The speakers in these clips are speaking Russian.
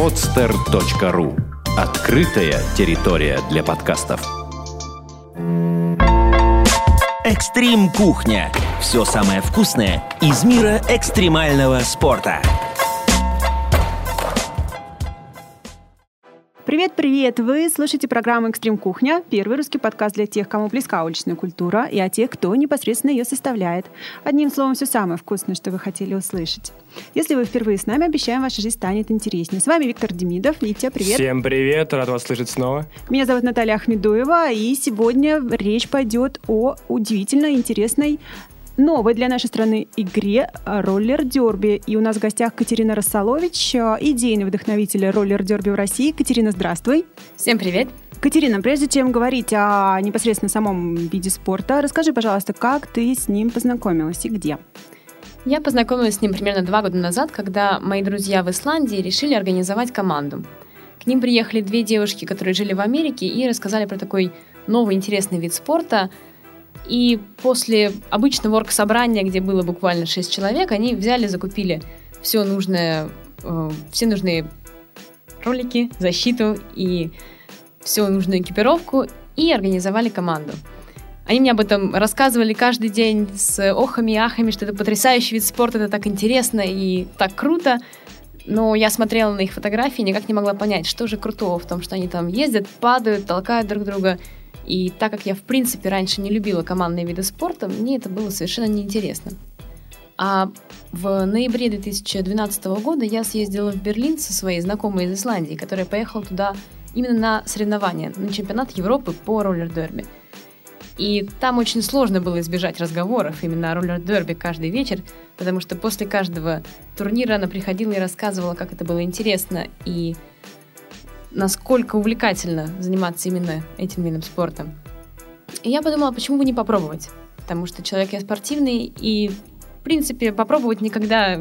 podster.ru Открытая территория для подкастов. Экстрим кухня. Все самое вкусное из мира экстремального спорта. Привет-привет! Вы слушаете программу «Экстрим Кухня», первый русский подкаст для тех, кому близка уличная культура, и о тех, кто непосредственно ее составляет. Одним словом, все самое вкусное, что вы хотели услышать. Если вы впервые с нами, обещаем, ваша жизнь станет интереснее. С вами Виктор Демидов. Витя, привет! Всем привет! Рад вас слышать снова. Меня зовут Наталья Ахмедуева, и сегодня речь пойдет о удивительно интересной новой для нашей страны игре роллер-дерби. И у нас в гостях Катерина Рассолович, э, идейный вдохновитель роллер-дерби в России. Катерина, здравствуй. Всем привет. Катерина, прежде чем говорить о непосредственно самом виде спорта, расскажи, пожалуйста, как ты с ним познакомилась и где? Я познакомилась с ним примерно два года назад, когда мои друзья в Исландии решили организовать команду. К ним приехали две девушки, которые жили в Америке, и рассказали про такой новый интересный вид спорта – и после обычного орг-собрания, где было буквально 6 человек, они взяли, закупили все нужное, э, все нужные ролики, защиту и всю нужную экипировку и организовали команду. Они мне об этом рассказывали каждый день с охами и ахами, что это потрясающий вид спорта, это так интересно и так круто. Но я смотрела на их фотографии и никак не могла понять, что же крутого в том, что они там ездят, падают, толкают друг друга – и так как я, в принципе, раньше не любила командные виды спорта, мне это было совершенно неинтересно. А в ноябре 2012 года я съездила в Берлин со своей знакомой из Исландии, которая поехала туда именно на соревнования, на чемпионат Европы по роллер-дерби. И там очень сложно было избежать разговоров именно о роллер-дерби каждый вечер, потому что после каждого турнира она приходила и рассказывала, как это было интересно, и насколько увлекательно заниматься именно этим видом спорта. И я подумала, почему бы не попробовать? Потому что человек я спортивный, и, в принципе, попробовать никогда,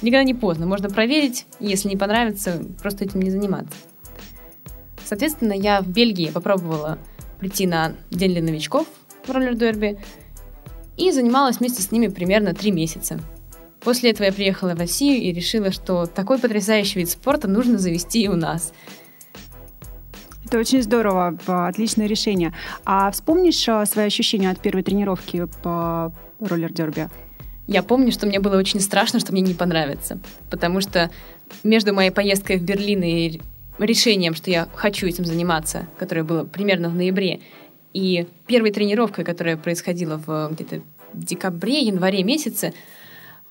никогда не поздно. Можно проверить, если не понравится, просто этим не заниматься. Соответственно, я в Бельгии попробовала прийти на День для новичков в роллер-дерби и занималась вместе с ними примерно три месяца. После этого я приехала в Россию и решила, что такой потрясающий вид спорта нужно завести и у нас – это очень здорово, отличное решение. А вспомнишь а, свои ощущения от первой тренировки по роллер-дерби? Я помню, что мне было очень страшно, что мне не понравится. Потому что между моей поездкой в Берлин и решением, что я хочу этим заниматься, которое было примерно в ноябре, и первой тренировкой, которая происходила в где-то декабре, январе месяце,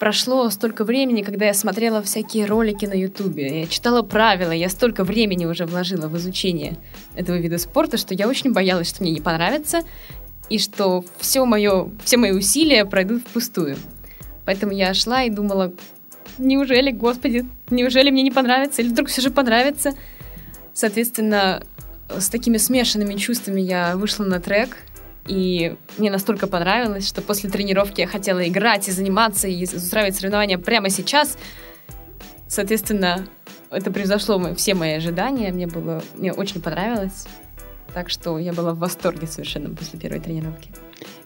прошло столько времени, когда я смотрела всякие ролики на Ютубе, я читала правила, я столько времени уже вложила в изучение этого вида спорта, что я очень боялась, что мне не понравится, и что все, мое, все мои усилия пройдут впустую. Поэтому я шла и думала, неужели, господи, неужели мне не понравится, или вдруг все же понравится? Соответственно, с такими смешанными чувствами я вышла на трек — и мне настолько понравилось, что после тренировки я хотела играть и заниматься, и устраивать соревнования прямо сейчас. Соответственно, это превзошло все мои ожидания. Мне было, мне очень понравилось. Так что я была в восторге совершенно после первой тренировки.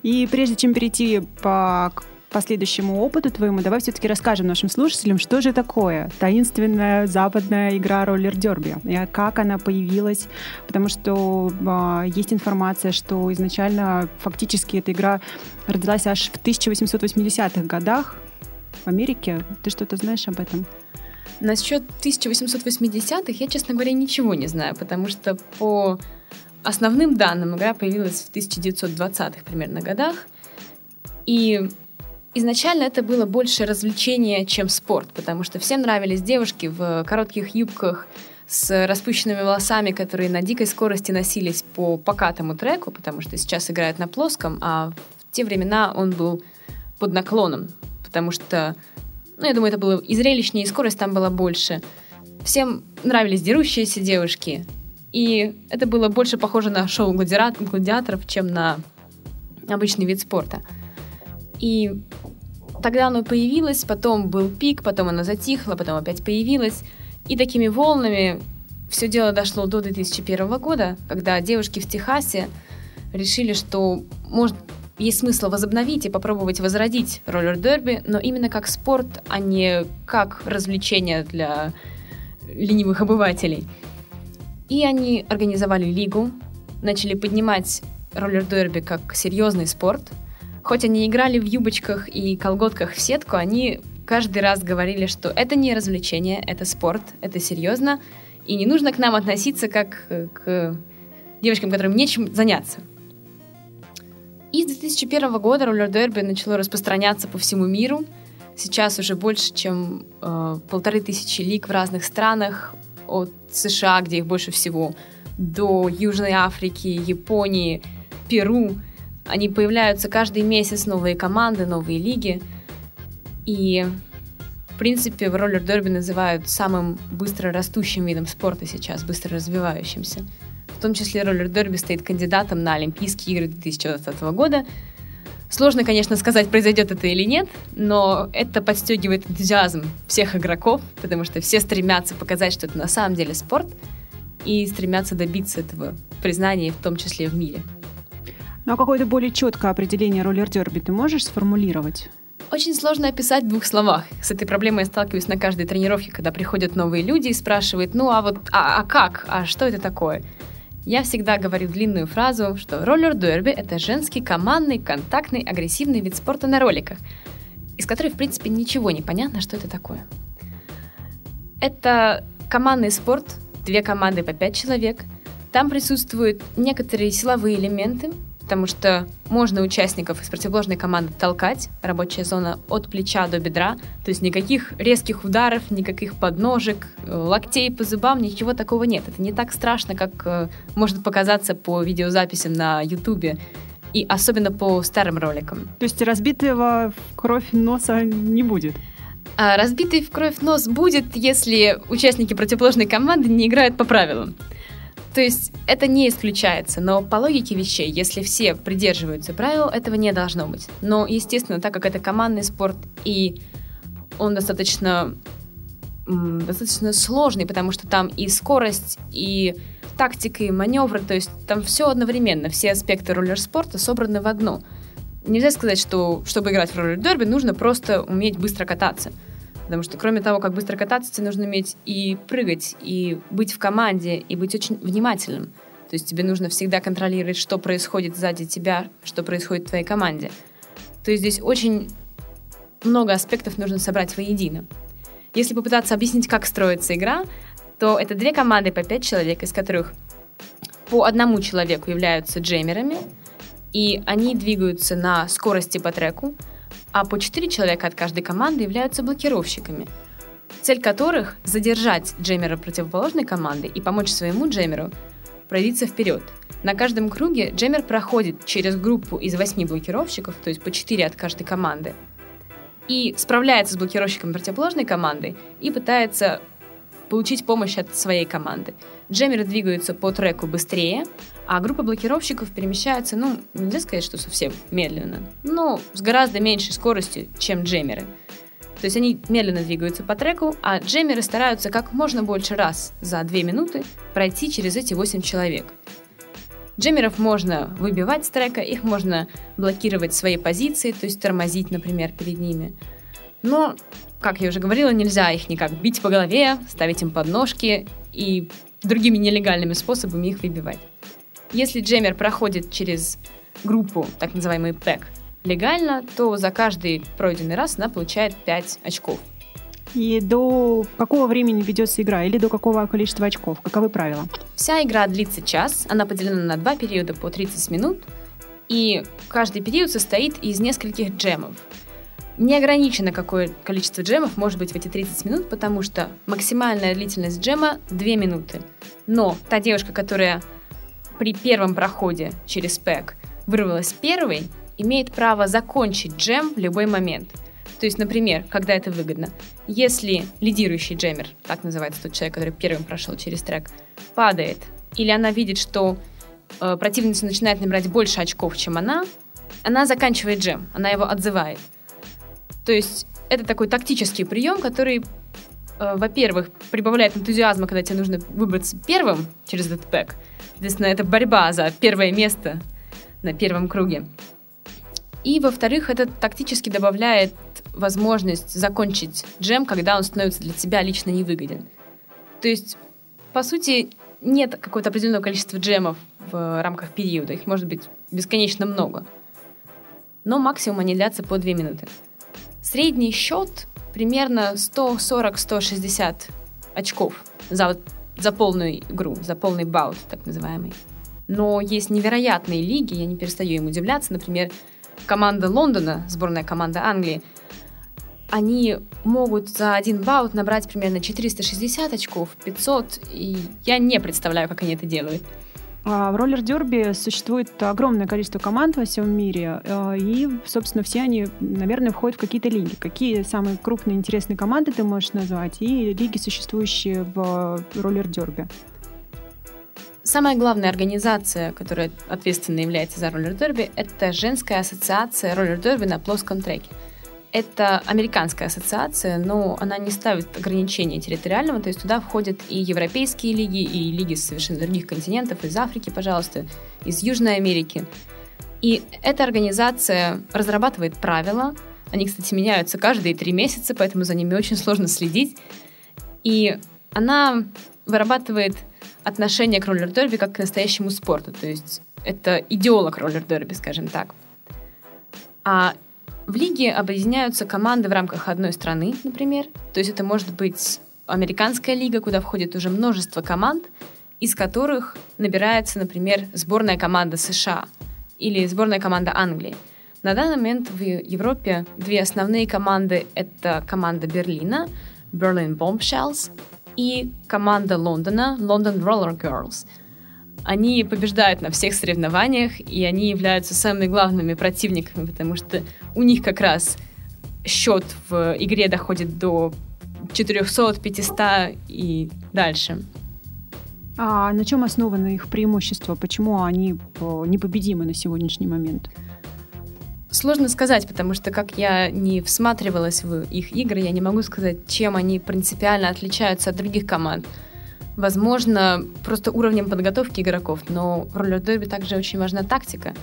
И прежде чем перейти по последующему опыту твоему, давай все-таки расскажем нашим слушателям, что же такое таинственная западная игра роллер-дерби, как она появилась, потому что э, есть информация, что изначально фактически эта игра родилась аж в 1880-х годах в Америке. Ты что-то знаешь об этом? Насчет 1880-х я, честно говоря, ничего не знаю, потому что по основным данным игра появилась в 1920-х примерно годах. И Изначально это было больше развлечение, чем спорт, потому что всем нравились девушки в коротких юбках с распущенными волосами, которые на дикой скорости носились по покатому треку, потому что сейчас играют на плоском, а в те времена он был под наклоном, потому что, ну, я думаю, это было и зрелищнее, и скорость там была больше. Всем нравились дерущиеся девушки, и это было больше похоже на шоу гладиаторов, чем на обычный вид спорта. И тогда оно появилось, потом был пик, потом оно затихло, потом опять появилось. И такими волнами все дело дошло до 2001 года, когда девушки в Техасе решили, что может есть смысл возобновить и попробовать возродить роллер-дерби, но именно как спорт, а не как развлечение для ленивых обывателей. И они организовали лигу, начали поднимать роллер-дерби как серьезный спорт. Хоть они играли в юбочках и колготках в сетку, они каждый раз говорили, что это не развлечение, это спорт, это серьезно, и не нужно к нам относиться как к девочкам, которым нечем заняться. И с 2001 года роллер-дерби начало распространяться по всему миру. Сейчас уже больше, чем э, полторы тысячи лиг в разных странах, от США, где их больше всего, до Южной Африки, Японии, Перу. Они появляются каждый месяц, новые команды, новые лиги. И, в принципе, в роллер-дерби называют самым быстро растущим видом спорта сейчас, быстро развивающимся. В том числе роллер-дерби стоит кандидатом на Олимпийские игры 2020 года. Сложно, конечно, сказать, произойдет это или нет, но это подстегивает энтузиазм всех игроков, потому что все стремятся показать, что это на самом деле спорт, и стремятся добиться этого признания, в том числе в мире. Ну а какое-то более четкое определение роллер-дерби ты можешь сформулировать? Очень сложно описать в двух словах. С этой проблемой я сталкиваюсь на каждой тренировке, когда приходят новые люди и спрашивают, ну а вот, а, а как, а что это такое? Я всегда говорю длинную фразу, что роллер-дерби — это женский командный, контактный, агрессивный вид спорта на роликах, из которой, в принципе, ничего не понятно, что это такое. Это командный спорт, две команды по пять человек. Там присутствуют некоторые силовые элементы, потому что можно участников из противоположной команды толкать, рабочая зона от плеча до бедра, то есть никаких резких ударов, никаких подножек, э, локтей по зубам, ничего такого нет. Это не так страшно, как э, может показаться по видеозаписям на Ютубе и особенно по старым роликам. То есть разбитого в кровь носа не будет? А разбитый в кровь нос будет, если участники противоположной команды не играют по правилам. То есть это не исключается, но по логике вещей, если все придерживаются правил, этого не должно быть. Но, естественно, так как это командный спорт и он достаточно, достаточно сложный, потому что там и скорость, и тактика, и маневры, то есть там все одновременно, все аспекты роллер-спорта собраны в одно. Нельзя сказать, что чтобы играть в роллер-дерби, нужно просто уметь быстро кататься. Потому что кроме того, как быстро кататься, тебе нужно уметь и прыгать, и быть в команде, и быть очень внимательным. То есть тебе нужно всегда контролировать, что происходит сзади тебя, что происходит в твоей команде. То есть здесь очень много аспектов нужно собрать воедино. Если попытаться объяснить, как строится игра, то это две команды по пять человек, из которых по одному человеку являются джеймерами, и они двигаются на скорости по треку, а по 4 человека от каждой команды являются блокировщиками, цель которых — задержать джемера противоположной команды и помочь своему джемеру пробиться вперед. На каждом круге джемер проходит через группу из 8 блокировщиков, то есть по 4 от каждой команды, и справляется с блокировщиком противоположной команды и пытается получить помощь от своей команды. Джемеры двигаются по треку быстрее, а группа блокировщиков перемещается, ну, нельзя сказать, что совсем медленно, но с гораздо меньшей скоростью, чем джемеры. То есть они медленно двигаются по треку, а джемеры стараются как можно больше раз за 2 минуты пройти через эти 8 человек. Джемеров можно выбивать с трека, их можно блокировать свои позиции, то есть тормозить, например, перед ними. Но, как я уже говорила, нельзя их никак бить по голове, ставить им подножки и другими нелегальными способами их выбивать. Если джемер проходит через группу, так называемый пэк, легально, то за каждый пройденный раз она получает 5 очков. И до какого времени ведется игра или до какого количества очков? Каковы правила? Вся игра длится час, она поделена на два периода по 30 минут, и каждый период состоит из нескольких джемов. Не ограничено, какое количество джемов может быть в эти 30 минут, потому что максимальная длительность джема 2 минуты. Но та девушка, которая при первом проходе через пэк вырвалась первой, имеет право закончить джем в любой момент. То есть, например, когда это выгодно. Если лидирующий джемер, так называется тот человек, который первым прошел через трек, падает, или она видит, что э, противница начинает набирать больше очков, чем она, она заканчивает джем, она его отзывает. То есть это такой тактический прием, который, во-первых, прибавляет энтузиазма, когда тебе нужно выбраться первым через этот пэк, Соответственно, это борьба за первое место на первом круге. И, во-вторых, это тактически добавляет возможность закончить джем, когда он становится для тебя лично невыгоден. То есть, по сути, нет какого-то определенного количества джемов в рамках периода. Их может быть бесконечно много. Но максимум они длятся по 2 минуты. Средний счет примерно 140-160 очков за, за полную игру, за полный баут, так называемый. Но есть невероятные лиги, я не перестаю им удивляться. Например, команда Лондона, сборная команда Англии, они могут за один баут набрать примерно 460 очков, 500, и я не представляю, как они это делают. А в роллер-дерби существует огромное количество команд во всем мире, э, и, собственно, все они, наверное, входят в какие-то лиги. Какие самые крупные интересные команды ты можешь назвать и лиги, существующие в роллер-дерби? Самая главная организация, которая ответственно является за роллер-дерби, это женская ассоциация роллер-дерби на плоском треке. Это американская ассоциация, но она не ставит ограничения территориального, то есть туда входят и европейские лиги, и лиги с совершенно других континентов, из Африки, пожалуйста, из Южной Америки. И эта организация разрабатывает правила, они, кстати, меняются каждые три месяца, поэтому за ними очень сложно следить. И она вырабатывает отношение к роллер-дерби как к настоящему спорту, то есть это идеолог роллер-дерби, скажем так. А в лиге объединяются команды в рамках одной страны, например. То есть это может быть американская лига, куда входит уже множество команд, из которых набирается, например, сборная команда США или сборная команда Англии. На данный момент в Европе две основные команды — это команда Берлина, Berlin Bombshells, и команда Лондона, London Roller Girls — они побеждают на всех соревнованиях, и они являются самыми главными противниками, потому что у них как раз счет в игре доходит до 400, 500 и дальше. А на чем основано их преимущество? Почему они э, непобедимы на сегодняшний момент? Сложно сказать, потому что как я не всматривалась в их игры, я не могу сказать, чем они принципиально отличаются от других команд. Возможно, просто уровнем подготовки игроков, но в роллер-дерби также очень важна тактика.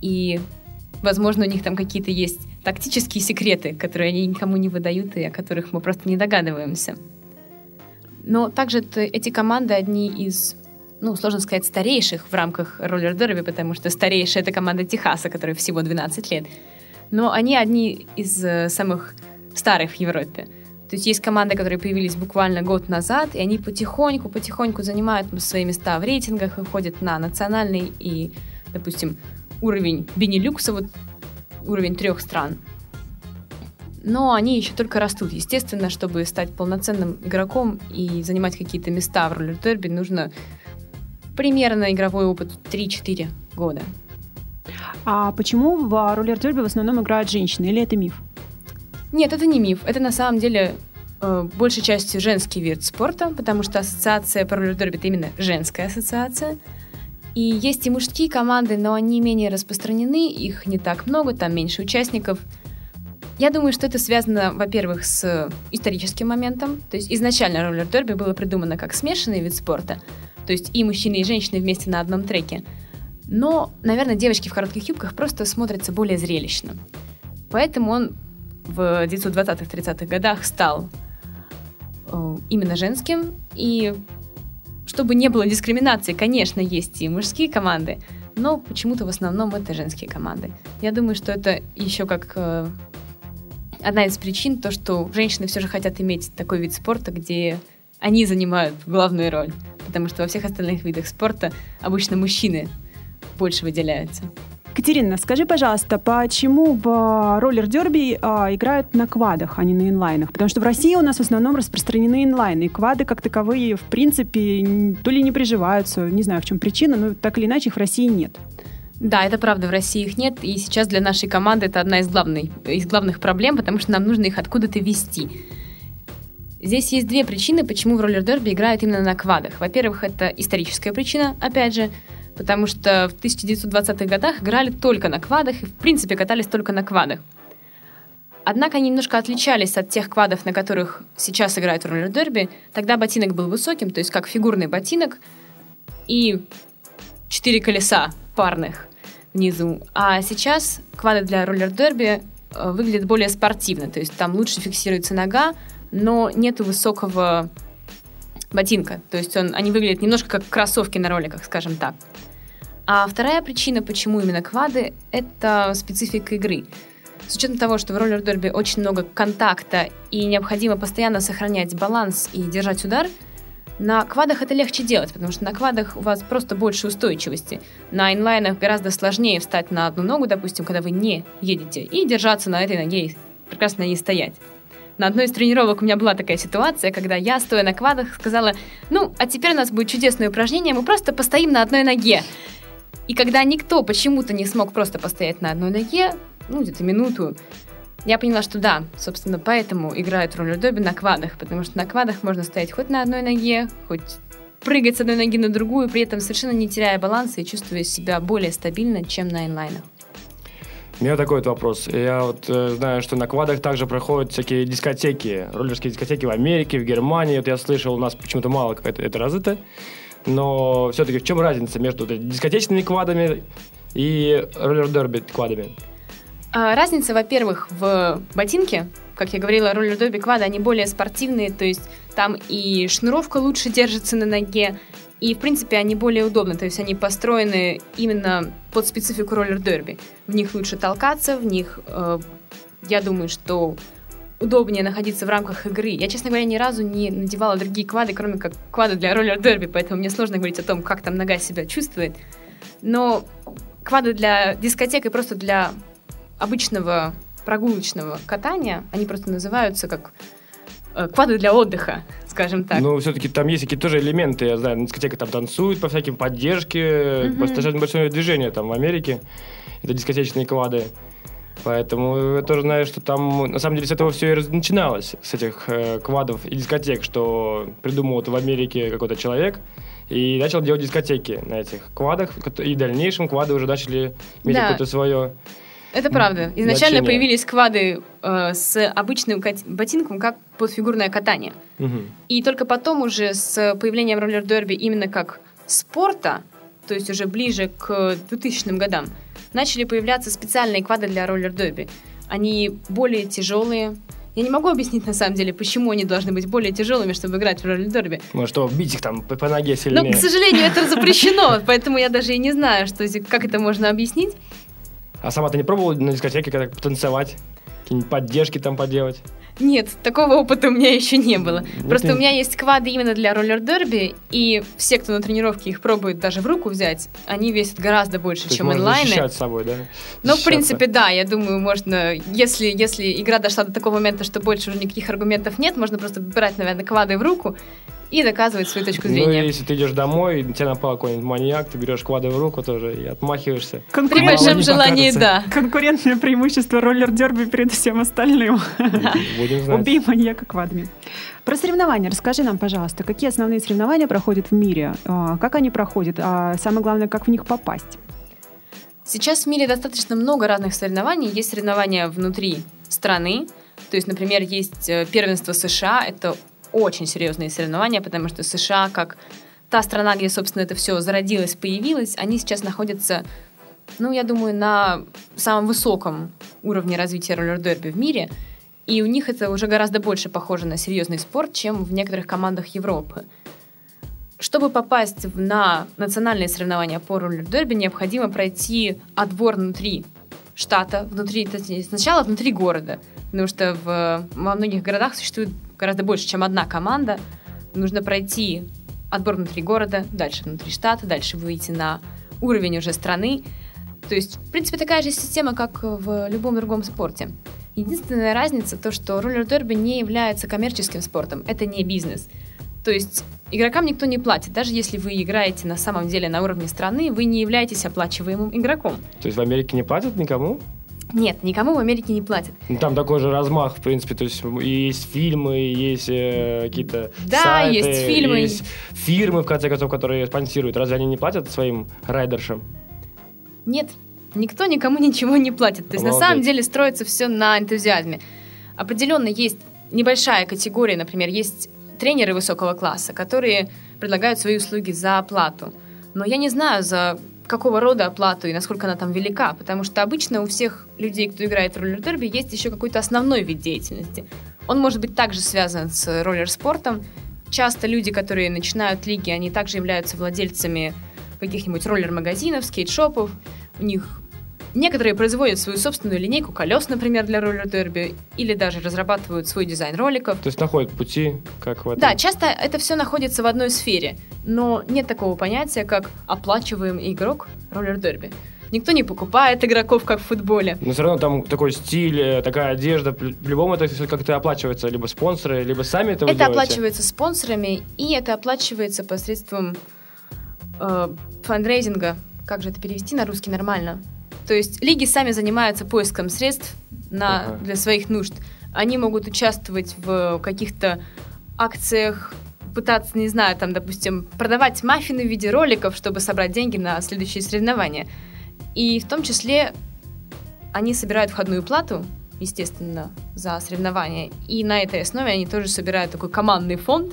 И, возможно, у них там какие-то есть тактические секреты, которые они никому не выдают и о которых мы просто не догадываемся. Но также эти команды одни из, ну, сложно сказать, старейших в рамках роллер-дерби, потому что старейшая — это команда Техаса, которая всего 12 лет. Но они одни из э, самых старых в Европе. То есть есть команды, которые появились буквально год назад, и они потихоньку-потихоньку занимают свои места в рейтингах, выходят на национальный и, допустим, уровень Бенилюкса, вот уровень трех стран. Но они еще только растут. Естественно, чтобы стать полноценным игроком и занимать какие-то места в роллер-дерби, нужно примерно игровой опыт 3-4 года. А почему в роллер-дерби в основном играют женщины, или это миф? Нет, это не миф. Это на самом деле э, большей частью женский вид спорта, потому что ассоциация по роллер-дерби это именно женская ассоциация. И есть и мужские команды, но они менее распространены, их не так много, там меньше участников. Я думаю, что это связано, во-первых, с историческим моментом. То есть изначально роллер-дерби было придумано как смешанный вид спорта, то есть и мужчины, и женщины вместе на одном треке. Но, наверное, девочки в коротких юбках просто смотрятся более зрелищно. Поэтому он в 1920-30-х годах стал э, именно женским. И чтобы не было дискриминации, конечно, есть и мужские команды, но почему-то в основном это женские команды. Я думаю, что это еще как э, одна из причин, то, что женщины все же хотят иметь такой вид спорта, где они занимают главную роль. Потому что во всех остальных видах спорта обычно мужчины больше выделяются. Катерина, скажи, пожалуйста, почему в роллер-дерби а, играют на квадах, а не на инлайнах? Потому что в России у нас в основном распространены инлайны, и квады как таковые, в принципе, то ли не приживаются, не знаю, в чем причина, но так или иначе их в России нет. Да, это правда, в России их нет, и сейчас для нашей команды это одна из, главных, из главных проблем, потому что нам нужно их откуда-то вести. Здесь есть две причины, почему в роллер-дерби играют именно на квадах. Во-первых, это историческая причина, опять же, потому что в 1920-х годах играли только на квадах и, в принципе, катались только на квадах. Однако они немножко отличались от тех квадов, на которых сейчас играют в роллер-дерби. Тогда ботинок был высоким, то есть как фигурный ботинок, и четыре колеса парных внизу. А сейчас квады для роллер-дерби э, выглядят более спортивно, то есть там лучше фиксируется нога, но нет высокого ботинка. То есть он, они выглядят немножко как кроссовки на роликах, скажем так. А вторая причина, почему именно квады, это специфика игры. С учетом того, что в роллер-дерби очень много контакта и необходимо постоянно сохранять баланс и держать удар, на квадах это легче делать, потому что на квадах у вас просто больше устойчивости. На инлайнах гораздо сложнее встать на одну ногу, допустим, когда вы не едете, и держаться на этой ноге и прекрасно ней стоять. На одной из тренировок у меня была такая ситуация, когда я, стоя на квадах, сказала, ну, а теперь у нас будет чудесное упражнение, мы просто постоим на одной ноге. И когда никто почему-то не смог просто постоять на одной ноге, ну, где-то минуту, я поняла, что да, собственно, поэтому играют роллер-доби на квадах, потому что на квадах можно стоять хоть на одной ноге, хоть прыгать с одной ноги на другую, при этом совершенно не теряя баланса и чувствуя себя более стабильно, чем на инлайнах. У меня такой вот вопрос. Я вот э, знаю, что на квадах также проходят всякие дискотеки, роллерские дискотеки в Америке, в Германии. Вот я слышал, у нас почему-то мало как это, это развито. Но все-таки в чем разница между дискотечными квадами и роллер-дерби квадами? А, разница, во-первых, в ботинке. Как я говорила, роллер-доби квады, они более спортивные, то есть там и шнуровка лучше держится на ноге, и, в принципе, они более удобны, то есть они построены именно под специфику роллер-дерби. В них лучше толкаться, в них, э, я думаю, что удобнее находиться в рамках игры. Я, честно говоря, ни разу не надевала другие квады, кроме как квады для роллер-дерби, поэтому мне сложно говорить о том, как там нога себя чувствует. Но квады для дискотек и просто для обычного прогулочного катания, они просто называются как э, квады для отдыха, скажем так. Ну, все-таки там есть какие-то тоже элементы, я знаю, на дискотеках там танцуют по всяким поддержке, mm-hmm. достаточно большое движение там в Америке, это дискотечные квады. Поэтому я тоже знаю, что там, на самом деле, с этого все и начиналось, с этих э, квадов и дискотек, что придумал вот в Америке какой-то человек, и начал делать дискотеки на этих квадах, и в дальнейшем квады уже начали иметь да. какое-то свое это правда. Изначально значение. появились квады э, с обычным ботинком, как подфигурное катание. Угу. И только потом уже с появлением роллер-дерби именно как спорта, то есть уже ближе к 2000 годам, начали появляться специальные квады для роллер-дерби. Они более тяжелые, я не могу объяснить, на самом деле, почему они должны быть более тяжелыми, чтобы играть в роллер-дерби. Может, что, бить их там по, по ноге сильнее? Ну, к сожалению, это запрещено, поэтому я даже и не знаю, что, как это можно объяснить. А сама ты не пробовала на дискотеке когда потанцевать? Какие-нибудь поддержки там поделать? Нет, такого опыта у меня еще не было. Нет, Просто нет. у меня есть квады именно для роллер-дерби, и все, кто на тренировке их пробует даже в руку взять, они весят гораздо больше, То чем можно инлайны. защищать собой, да? Ну, в принципе, да, я думаю, можно, если, если игра дошла до такого момента, что больше уже никаких аргументов нет, можно просто брать, наверное, квады в руку и доказывать свою точку ну, зрения. Ну, если ты идешь домой, на тебя напал какой-нибудь маньяк, ты берешь квады в руку тоже и отмахиваешься. При большом желании, да. Конкурентное преимущество роллер-дерби перед всем остальным. Будем знать. Убей маньяка квадами. Про соревнования расскажи нам, пожалуйста, какие основные соревнования проходят в мире, а, как они проходят, а самое главное, как в них попасть? Сейчас в мире достаточно много разных соревнований. Есть соревнования внутри страны, то есть, например, есть э, первенство США, это очень серьезные соревнования, потому что США, как та страна, где, собственно, это все зародилось, появилось, они сейчас находятся, ну, я думаю, на самом высоком уровне развития роллер-дерби в мире, и у них это уже гораздо больше похоже на серьезный спорт, чем в некоторых командах Европы. Чтобы попасть на национальные соревнования по роллер-дерби, необходимо пройти отбор внутри штата, внутри, сначала внутри города, потому что в, во многих городах существует гораздо больше, чем одна команда. Нужно пройти отбор внутри города, дальше внутри штата, дальше выйти на уровень уже страны. То есть, в принципе, такая же система, как в любом другом спорте. Единственная разница то, что роллер-дерби не является коммерческим спортом, это не бизнес. То есть игрокам никто не платит. Даже если вы играете на самом деле на уровне страны, вы не являетесь оплачиваемым игроком. То есть в Америке не платят никому? Нет, никому в Америке не платят. Ну, там такой же размах, в принципе, то есть есть фильмы, есть э, какие-то Да, сайты, есть фильмы. Есть фирмы, в конце концов, которые спонсируют. Разве они не платят своим райдершам? Нет, никто никому ничего не платит. То есть Обалдеть. на самом деле строится все на энтузиазме. Определенно есть небольшая категория, например, есть тренеры высокого класса, которые предлагают свои услуги за оплату. Но я не знаю, за какого рода оплату и насколько она там велика, потому что обычно у всех людей, кто играет в роллер-дерби, есть еще какой-то основной вид деятельности. Он может быть также связан с роллер-спортом, часто люди, которые начинают лиги, они также являются владельцами каких-нибудь роллер-магазинов, скейт-шопов. У них некоторые производят свою собственную линейку колес, например, для роллер-дерби, или даже разрабатывают свой дизайн роликов. То есть находят пути, как в этом. Да, часто это все находится в одной сфере, но нет такого понятия, как оплачиваемый игрок роллер-дерби. Никто не покупает игроков, как в футболе. Но все равно там такой стиль, э, такая одежда. В любом это все как-то оплачивается. Либо спонсоры, либо сами это Это делаете. оплачивается спонсорами, и это оплачивается посредством э, фандрейзинга. Как же это перевести на русский нормально? То есть лиги сами занимаются поиском средств на, Ага. для своих нужд. Они могут участвовать в каких-то акциях, пытаться, не знаю, там, допустим, продавать маффины в виде роликов, чтобы собрать деньги на следующие соревнования. И в том числе они собирают входную плату, естественно, за соревнования. И на этой основе они тоже собирают такой командный фонд,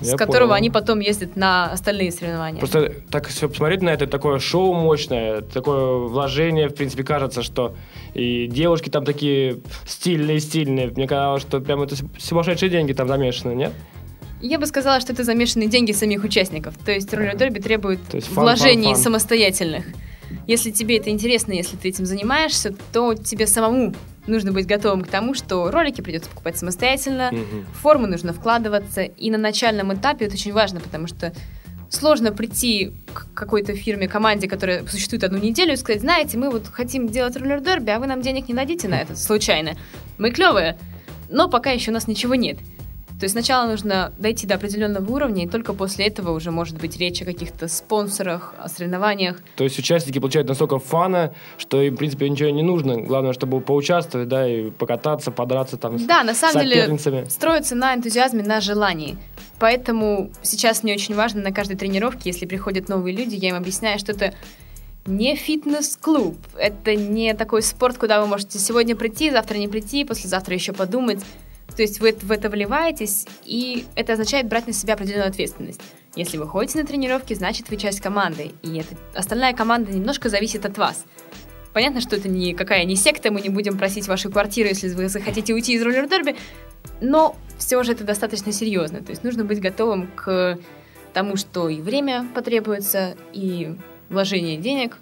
с Я которого понял. они потом ездят на остальные соревнования. Просто так все посмотреть на это, такое шоу мощное, такое вложение, в принципе, кажется, что и девушки там такие стильные-стильные. Мне казалось, что прям это сумасшедшие деньги там замешаны, нет? Я бы сказала, что это замешанные деньги самих участников. То есть роллер дерби требует есть фан, вложений фан, фан. самостоятельных. Если тебе это интересно, если ты этим занимаешься, то тебе самому нужно быть готовым к тому, что ролики придется покупать самостоятельно, Мгм. в форму нужно вкладываться. И на начальном этапе это очень важно, потому что сложно прийти к какой-то фирме, команде, которая существует одну неделю, и сказать, знаете, мы вот хотим делать роллер дерби, а вы нам денег не дадите на это случайно. Мы клевые, но пока еще у нас ничего нет. То есть сначала нужно дойти до определенного уровня, и только после этого уже может быть речь о каких-то спонсорах, о соревнованиях. То есть участники получают настолько фана, что им, в принципе, ничего не нужно. Главное, чтобы поучаствовать, да, и покататься, подраться там с Да, на самом деле строится на энтузиазме, на желании. Поэтому сейчас мне очень важно на каждой тренировке, если приходят новые люди, я им объясняю, что это не фитнес-клуб. Это не такой спорт, куда вы можете сегодня прийти, завтра не прийти, послезавтра еще подумать. То есть вы в это вливаетесь, и это означает брать на себя определенную ответственность. Если вы ходите на тренировки, значит вы часть команды, и эта остальная команда немножко зависит от вас. Понятно, что это никакая не секта, мы не будем просить вашу квартиру, если вы захотите уйти из роллер-дерби, но все же это достаточно серьезно. То есть нужно быть готовым к тому, что и время потребуется, и вложение денег.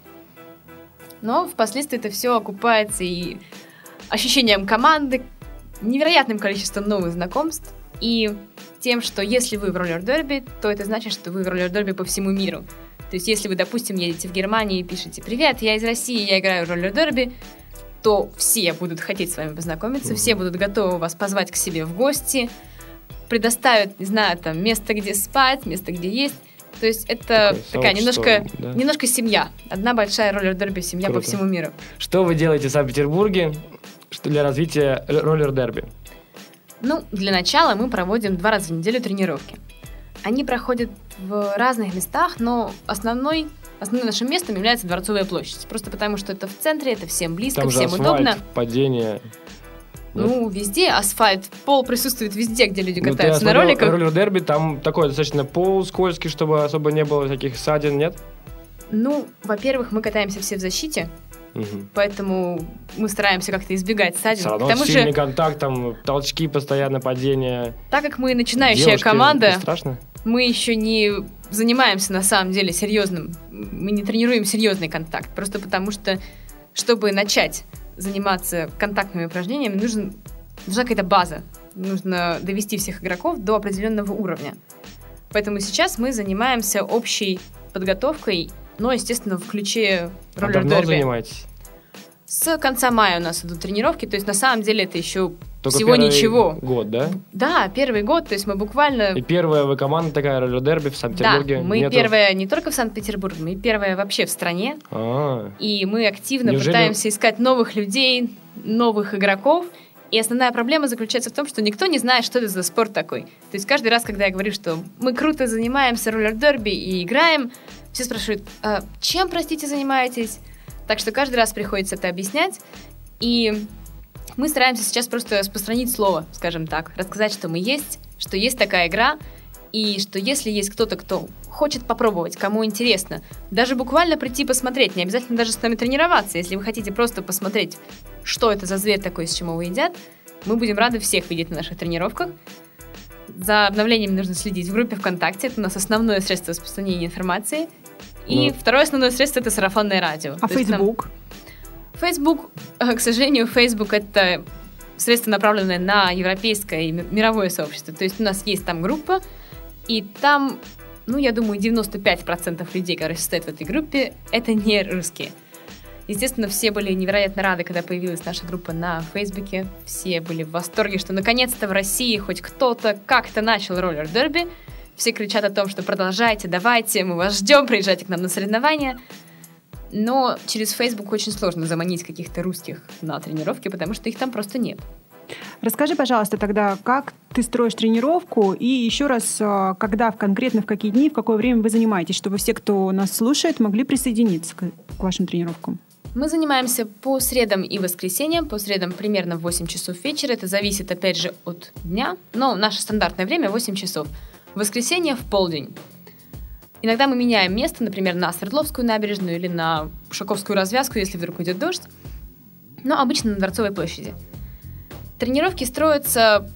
Но впоследствии это все окупается и ощущением команды, невероятным количеством новых знакомств, и тем, что если вы в роллер-дерби, то это значит, что вы в роллер-дерби по всему миру. То есть если вы, допустим, едете в Германию и пишете «Привет, я из России, я играю в роллер-дерби», то все будут хотеть с вами познакомиться, все будут готовы вас позвать к себе в гости, предоставят, не знаю, там, место, где спать, место, где есть. То есть это Такое такая немножко, да. немножко семья. Одна большая роллер-дерби семья по Круто. всему миру. Что вы делаете в Санкт-Петербурге что для развития роллер-дерби? Ну, для начала мы проводим два раза в неделю тренировки. Они проходят в разных местах, но основной, основным нашим местом является Дворцовая площадь. Просто потому, что это в центре, это всем близко, Там же всем асфальт, удобно. падение. Ну, везде асфальт, пол присутствует везде, где люди Ну, катаются на смотрел, роликах. Роллер-дерби, там такой достаточно пол скользкий, чтобы особо не было всяких ссадин, нет? Ну, во-первых, мы катаемся все в защите, Мгм. поэтому мы стараемся как-то избегать ссадин. Все равно сильный же, контакт, там толчки постоянно, падения. так как мы начинающая Девушки, команда, страшно? мы еще не занимаемся на самом деле серьезным, мы не тренируем серьезный контакт, просто потому что, чтобы начать заниматься контактными упражнениями, нужен, нужна какая-то база, нужно довести всех игроков до определенного уровня. Поэтому сейчас мы занимаемся общей подготовкой, но, естественно, в ключе А давно занимаетесь? С конца мая у нас идут тренировки, то есть на самом деле это еще Только всего ничего. год, да? Да, первый год, то есть мы буквально И первая вы команда такая роллер-дерби в Да, Санкт-Петербурге? мы Нету? первая не только в Санкт-Петербурге, мы первая вообще в стране. А, И мы активно Неужели- пытаемся искать новых людей, новых игроков. И основная проблема заключается в том, что никто не знает, что это за спорт такой. То есть каждый раз, когда я говорю, что мы круто занимаемся роллер-дерби и играем, все спрашивают, «А чем, простите, занимаетесь? Так что каждый раз приходится это объяснять. И мы стараемся сейчас просто распространить слово, скажем так, рассказать, что мы есть, что есть такая игра, и что если есть кто-то, кто хочет попробовать, кому интересно, даже буквально прийти посмотреть, не обязательно даже с нами тренироваться, если вы хотите просто посмотреть, что это за зверь такой, с чему вы едят, мы будем рады всех видеть на наших тренировках. За обновлениями нужно следить в группе ВКонтакте. Это у нас основное средство распространения информации. И Ну. второе основное средство это сарафанное радио. А То Facebook? Facebook, э, к сожалению, Facebook это средство, направленное на европейское и ми- мировое сообщество. То есть у нас есть там группа, и там, ну, я думаю, 95% людей, которые состоят в этой группе, это не русские. Естественно, все были невероятно рады, когда появилась наша группа на Фейсбуке. Все были в восторге, что наконец-то в России хоть кто-то как-то начал роллер-дерби. Все кричат о том, что продолжайте, давайте, мы вас ждем, приезжайте к нам на соревнования. Но через Facebook очень сложно заманить каких-то русских на тренировки, потому что их там просто нет. Расскажи, пожалуйста, тогда, как ты строишь тренировку и еще раз, а, когда в конкретно в какие дни, в какое время вы занимаетесь, чтобы все, кто нас слушает, могли присоединиться к, к вашим тренировкам. Мы занимаемся по средам и воскресеньям. По средам примерно в 8 часов вечера. Это зависит, опять же, от дня. Но наше стандартное время 8 часов. Воскресенье в полдень. Иногда мы меняем место, например, на Свердловскую набережную или на Шаковскую развязку, если вдруг идет дождь. Но обычно на Дворцовой площади. Тренировки строятся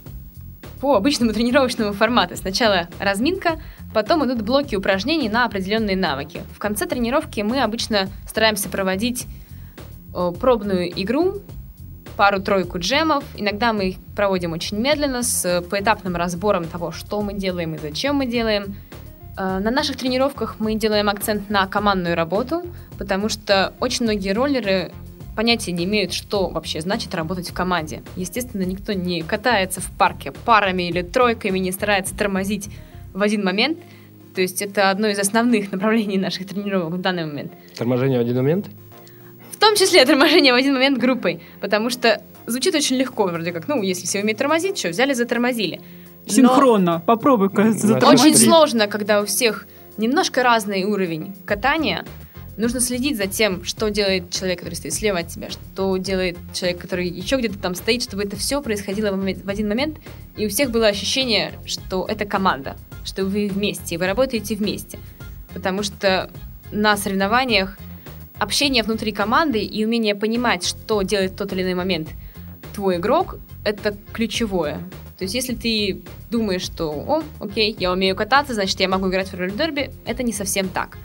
по обычному тренировочному формату. Сначала разминка, потом идут блоки упражнений на определенные навыки. В конце тренировки мы обычно стараемся проводить э, пробную игру, пару-тройку джемов. Иногда мы их проводим очень медленно, с э, поэтапным разбором того, что мы делаем и зачем мы делаем. Э, На наших тренировках мы делаем акцент на командную работу, потому что очень многие роллеры понятия не имеют, что вообще значит работать в команде. Естественно, никто не катается в парке парами или тройками, не старается тормозить в один момент. То есть это одно из основных направлений наших тренировок в данный момент. Торможение в один момент? В том числе торможение в один момент группой, потому что звучит очень легко, вроде как, ну, если все умеют тормозить, что, взяли, затормозили. Но Синхронно. Попробуй-ка затормозить. очень сложно, когда у всех немножко разный уровень катания, нужно следить за тем, что делает человек, который стоит слева от тебя, что делает человек, который еще где-то там стоит, чтобы это все происходило в один момент, и у всех было ощущение, что это команда, что вы вместе, и вы работаете вместе. Потому что на соревнованиях общение внутри команды и умение понимать, что делает в тот или иной момент твой игрок, это ключевое. То есть, если ты думаешь, что, о, окей, я умею кататься, значит, я могу играть в роллер-дерби, это не совсем так.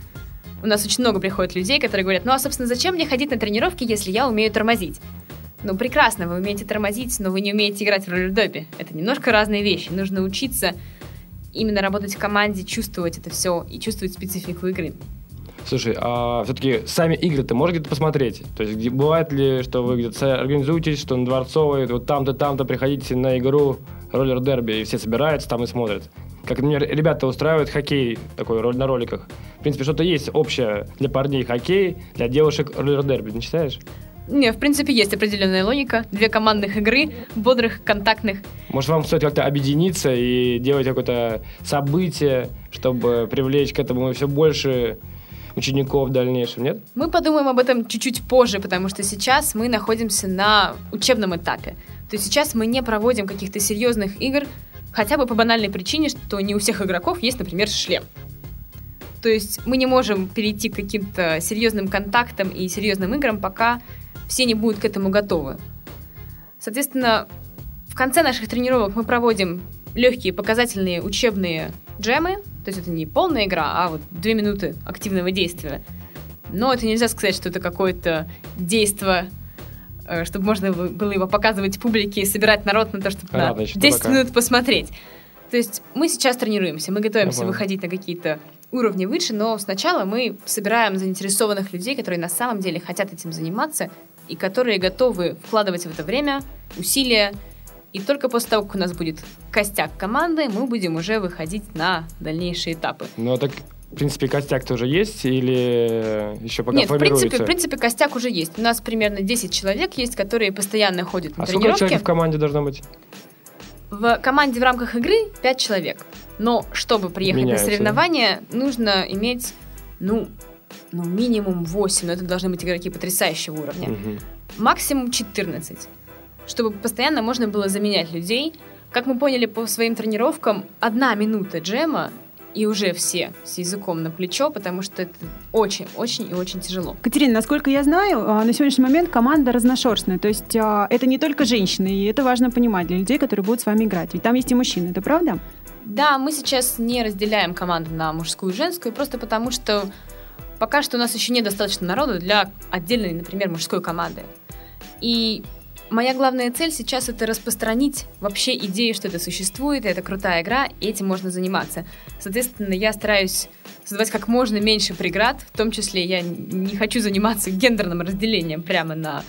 У нас очень много приходит людей, которые говорят, ну а, собственно, зачем мне ходить на тренировки, если я умею тормозить? Ну, прекрасно, вы умеете тормозить, но вы не умеете играть в роллер-дерби. Это немножко разные вещи. Нужно учиться именно работать в команде, чувствовать это все и чувствовать специфику игры. Слушай, а все-таки сами игры-то можно где-то посмотреть? То есть бывает ли, что вы где-то организуетесь, что на Дворцовой, вот там-то, там-то приходите на игру роллер-дерби, и все собираются там и смотрят? Как, например, ребята устраивают хоккей такой роль на роликах. В принципе, что-то есть общее для парней хоккей, для девушек роллер-дерби, не считаешь? Не, в принципе, есть определенная логика. Две командных игры, бодрых, контактных. Может, вам стоит как-то объединиться и делать какое-то событие, чтобы привлечь к этому все больше учеников в дальнейшем, нет? Мы подумаем об этом чуть-чуть позже, потому что сейчас мы находимся на учебном этапе. То есть сейчас мы не проводим каких-то серьезных игр, хотя бы по банальной причине, что не у всех игроков есть, например, шлем. То есть мы не можем перейти к каким-то серьезным контактам и серьезным играм, пока все не будут к этому готовы. Соответственно, в конце наших тренировок мы проводим легкие показательные учебные джемы. То есть это не полная игра, а вот две минуты активного действия. Но это нельзя сказать, что это какое-то действие, э, чтобы можно было его показывать публике и собирать народ на то, чтобы Рано на еще 10 пока. минут посмотреть. То есть мы сейчас тренируемся, мы готовимся понял. выходить на какие-то уровни выше, но сначала мы собираем заинтересованных людей, которые на самом деле хотят этим заниматься и которые готовы вкладывать в это время, усилия. И только после того, как у нас будет костяк команды, мы будем уже выходить на дальнейшие этапы. Ну, так, в принципе, костяк тоже есть или еще пока Нет, в принципе, в принципе, костяк уже есть. У нас примерно 10 человек есть, которые постоянно ходят на а сколько тренировки. человек в команде должно быть? В команде в рамках игры 5 человек. Но чтобы приехать Меняются, на соревнования, нужно иметь, ну, ну, минимум 8, но это должны быть игроки потрясающего уровня. Мгм. Максимум 14. Чтобы постоянно можно было заменять людей. Как мы поняли по своим тренировкам, одна минута джема и уже все с языком на плечо, потому что это очень-очень и очень тяжело. Катерина, насколько я знаю, а, на сегодняшний момент команда разношерстная. То есть а, это не только женщины, и это важно понимать для людей, которые будут с вами играть. Ведь там есть и мужчины, это правда? Да, мы сейчас не разделяем команду на мужскую и женскую, просто потому что пока что у нас еще недостаточно народу для отдельной, например, мужской команды. И моя главная цель сейчас это распространить вообще идею, что это существует, это крутая игра, и этим можно заниматься. Соответственно, я стараюсь создавать как можно меньше преград, в том числе я не хочу заниматься гендерным разделением прямо на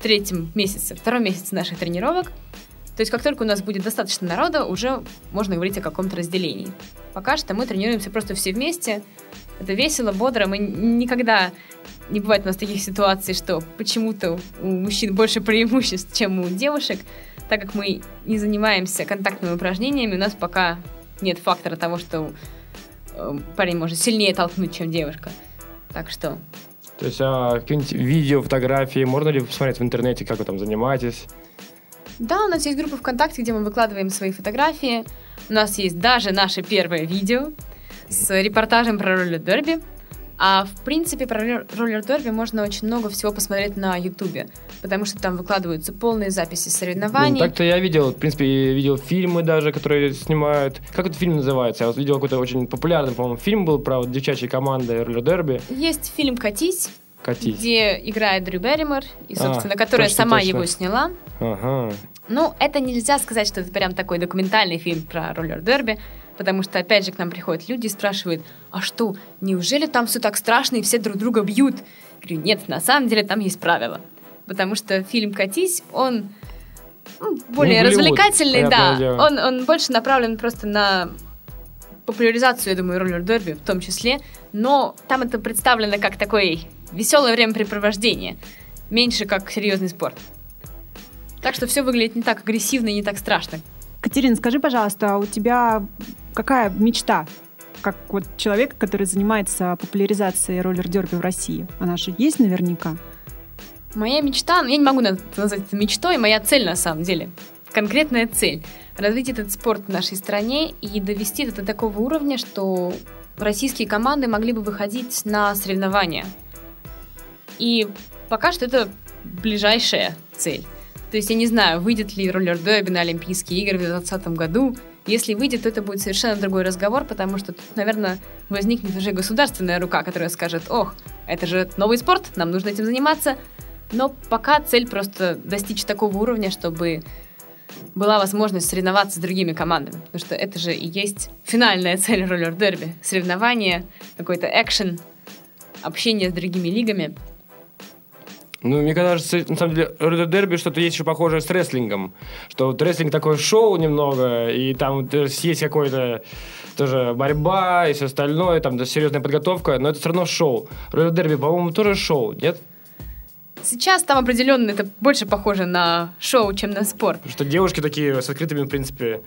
третьем месяце, втором месяце наших тренировок. То есть как только у нас будет достаточно народа, уже можно говорить о каком-то разделении. Пока что мы тренируемся просто все вместе. Это весело, бодро. Мы никогда не бывает у нас таких ситуаций, что почему-то у мужчин больше преимуществ, чем у девушек, так как мы не занимаемся контактными упражнениями, у нас пока нет фактора того, что э, парень может сильнее толкнуть, чем девушка. Так что... То есть а, какие-нибудь видео, фотографии, можно ли посмотреть в интернете, как вы там занимаетесь? Да, у нас есть группа ВКонтакте, где мы выкладываем свои фотографии. У нас есть даже наше первое видео с репортажем про роллер дерби. А в принципе про роллер дерби можно очень много всего посмотреть на Ютубе, потому что там выкладываются полные записи соревнований. Ну, так-то я видел, в принципе, видел фильмы даже, которые снимают. Как этот фильм называется? Я вот видел какой-то очень популярный, по-моему, фильм был про вот девчачьи команды роллер дерби. Есть фильм «Катись», Катись. где играет Дрю Берримор, и, а, собственно, а, которая точно, сама точно. его сняла. Ага. Ну, это нельзя сказать, что это прям такой документальный фильм про роллер-дерби, потому что, опять же, к нам приходят люди и спрашивают, а что, неужели там все так страшно и все друг друга бьют? Я говорю, нет, на самом деле там есть правила. Потому что фильм «Катись», он ну, более ну, развлекательный, да. Он, он больше направлен просто на популяризацию, я думаю, роллер-дерби в том числе, но там это представлено как такое веселое времяпрепровождение, меньше как серьезный спорт. Так что все выглядит не так агрессивно и не так страшно. Катерина, скажи, пожалуйста, а у тебя какая мечта как вот человека, который занимается популяризацией роллер-дерби в России? Она же есть наверняка. Моя мечта, ну, я не могу назвать это мечтой, моя цель на самом деле, конкретная цель – развить этот спорт в нашей стране и довести это до такого уровня, что российские команды могли бы выходить на соревнования. И пока что это ближайшая цель. То есть я не знаю, выйдет ли роллер дерби на Олимпийские игры в 2020 году. Если выйдет, то это будет совершенно другой разговор, потому что тут, наверное, возникнет уже государственная рука, которая скажет, ох, это же новый спорт, нам нужно этим заниматься. Но пока цель просто достичь такого уровня, чтобы была возможность соревноваться с другими командами. Потому что это же и есть финальная цель роллер-дерби. Соревнование, какой-то экшен, общение с другими лигами. Ну, мне кажется, на самом деле, Red Дерби что-то есть еще похожее с рестлингом. Что вот рестлинг такое шоу немного, и там есть какой-то тоже борьба и все остальное, там да, серьезная подготовка, но это все равно шоу. Red Дерби, по-моему, тоже шоу, нет? Сейчас там определенно это больше похоже на шоу, чем на спорт. Что девушки такие с открытыми, в принципе,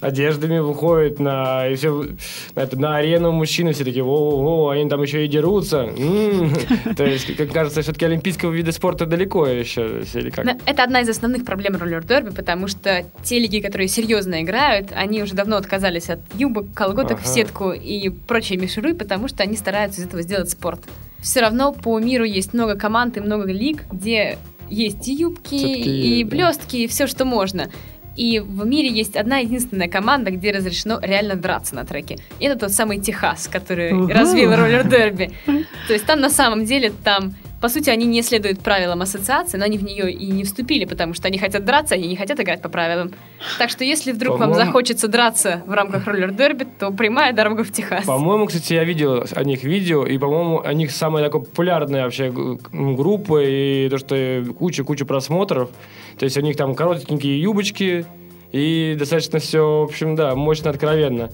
одеждами выходят на, и все, на, это, на арену мужчины, все такие, о, о, они там еще и дерутся. То есть, как кажется, все-таки олимпийского вида спорта далеко еще. Или как? Это одна из основных проблем роллер-дерби, потому что те лиги, которые серьезно играют, они уже давно отказались от юбок, колготок в сетку и прочей мишуры, потому что они стараются из этого сделать спорт. Все равно по миру есть много команд и много лиг, где есть и юбки, и блестки, и все, что можно. И в мире есть одна единственная команда, где разрешено реально драться на треке. И это тот самый Техас, который угу. развил роллер-дерби. То есть там на самом деле там по сути, они не следуют правилам ассоциации, но они в нее и не вступили, потому что они хотят драться, они не хотят играть по правилам. Так что если вдруг вам захочется драться в рамках роллер-дерби, то прямая дорога в Техас. По-моему, кстати, я видел о них видео, и, по-моему, о них самая такая популярная вообще группа, и то, что куча-куча просмотров. То есть у них там коротенькие юбочки, и достаточно все, в общем, да, мощно, откровенно.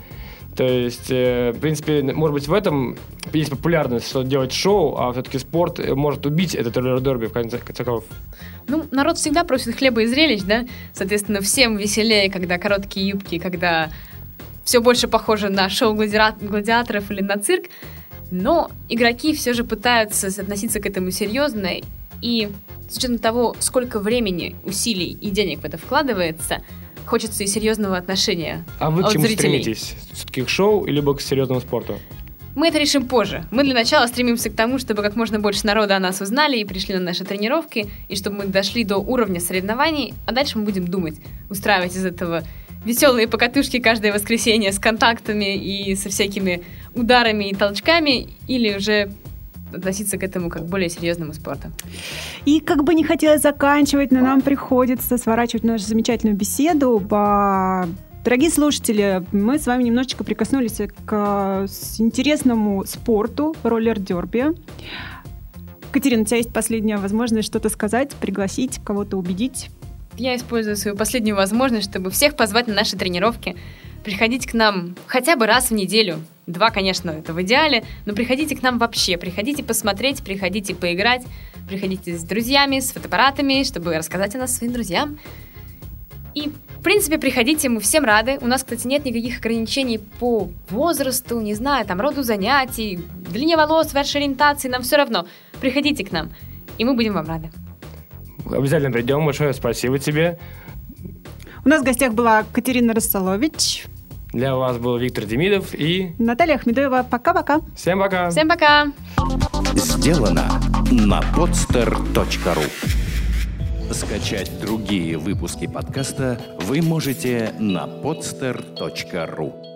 То есть, э, в принципе, может быть, в этом есть популярность, что делать шоу, а все-таки спорт может убить этот роллер-дерби в конце концов. Ну, народ всегда просит хлеба и зрелищ, да? Соответственно, всем веселее, когда короткие юбки, когда все больше похоже на шоу гладиаторов или на цирк. Но игроки все же пытаются относиться к этому серьезно. И с учетом того, сколько времени, усилий и денег в это вкладывается, хочется и серьезного отношения А вы к от чему зрителей. стремитесь? Все-таки к шоу, либо к серьезному спорту? Мы это решим позже. Мы для начала стремимся к тому, чтобы как можно больше народа о нас узнали и пришли на наши тренировки, и чтобы мы дошли до уровня соревнований, а дальше мы будем думать, устраивать из этого веселые покатушки каждое воскресенье с контактами и со всякими ударами и толчками, или уже относиться к этому как к более серьезному спорту. И как бы не хотелось заканчивать, но нам приходится сворачивать нашу замечательную беседу. Ба- Дорогие слушатели, мы с вами немножечко прикоснулись к с- интересному спорту роллер-дерби. Катерина, у тебя есть последняя возможность что-то сказать, пригласить, кого-то убедить. Я использую свою последнюю возможность, чтобы всех позвать на наши тренировки. Приходите к нам хотя бы раз в неделю. Два, конечно, это в идеале, но приходите к нам вообще. Приходите посмотреть, приходите поиграть, приходите с друзьями, с фотоаппаратами, чтобы рассказать о нас своим друзьям. И, в принципе, приходите, мы всем рады. У нас, кстати, нет никаких ограничений по возрасту, не знаю, там, роду занятий, длине волос, вашей ориентации, нам все равно. Приходите к нам, и мы будем вам рады. Обязательно придем. Большое спасибо тебе. У нас в гостях была Катерина Рассолович, Для вас был Виктор Демидов и Наталья Ахмедоева. Пока-пока. всем пока. Всем пока! Сделано на podster.ru Скачать другие выпуски подкаста вы можете на podster.ru